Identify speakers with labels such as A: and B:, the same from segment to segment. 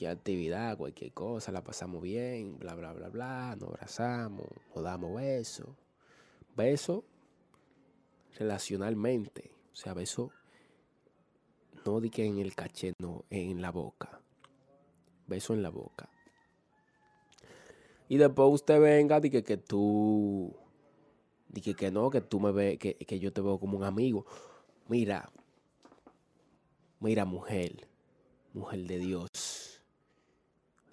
A: Cualquier actividad, cualquier cosa, la pasamos bien, bla, bla, bla, bla, nos abrazamos, nos damos besos. Beso relacionalmente. O sea, beso no di que en el caché, no, en la boca. Beso en la boca. Y después usted venga, di que, que tú, di que, que no, que tú me ves, que, que yo te veo como un amigo. Mira, mira mujer, mujer de Dios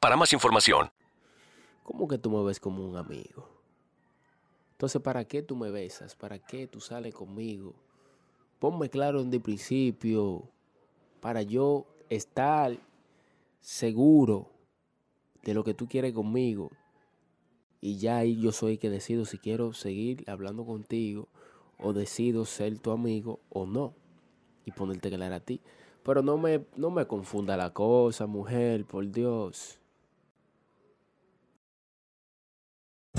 B: para más información.
A: ¿Cómo que tú me ves como un amigo? Entonces, ¿para qué tú me besas? ¿Para qué tú sales conmigo? Ponme claro desde el principio para yo estar seguro de lo que tú quieres conmigo. Y ya ahí yo soy el que decido si quiero seguir hablando contigo o decido ser tu amigo o no. Y ponerte claro a ti. Pero no me, no me confunda la cosa, mujer, por Dios.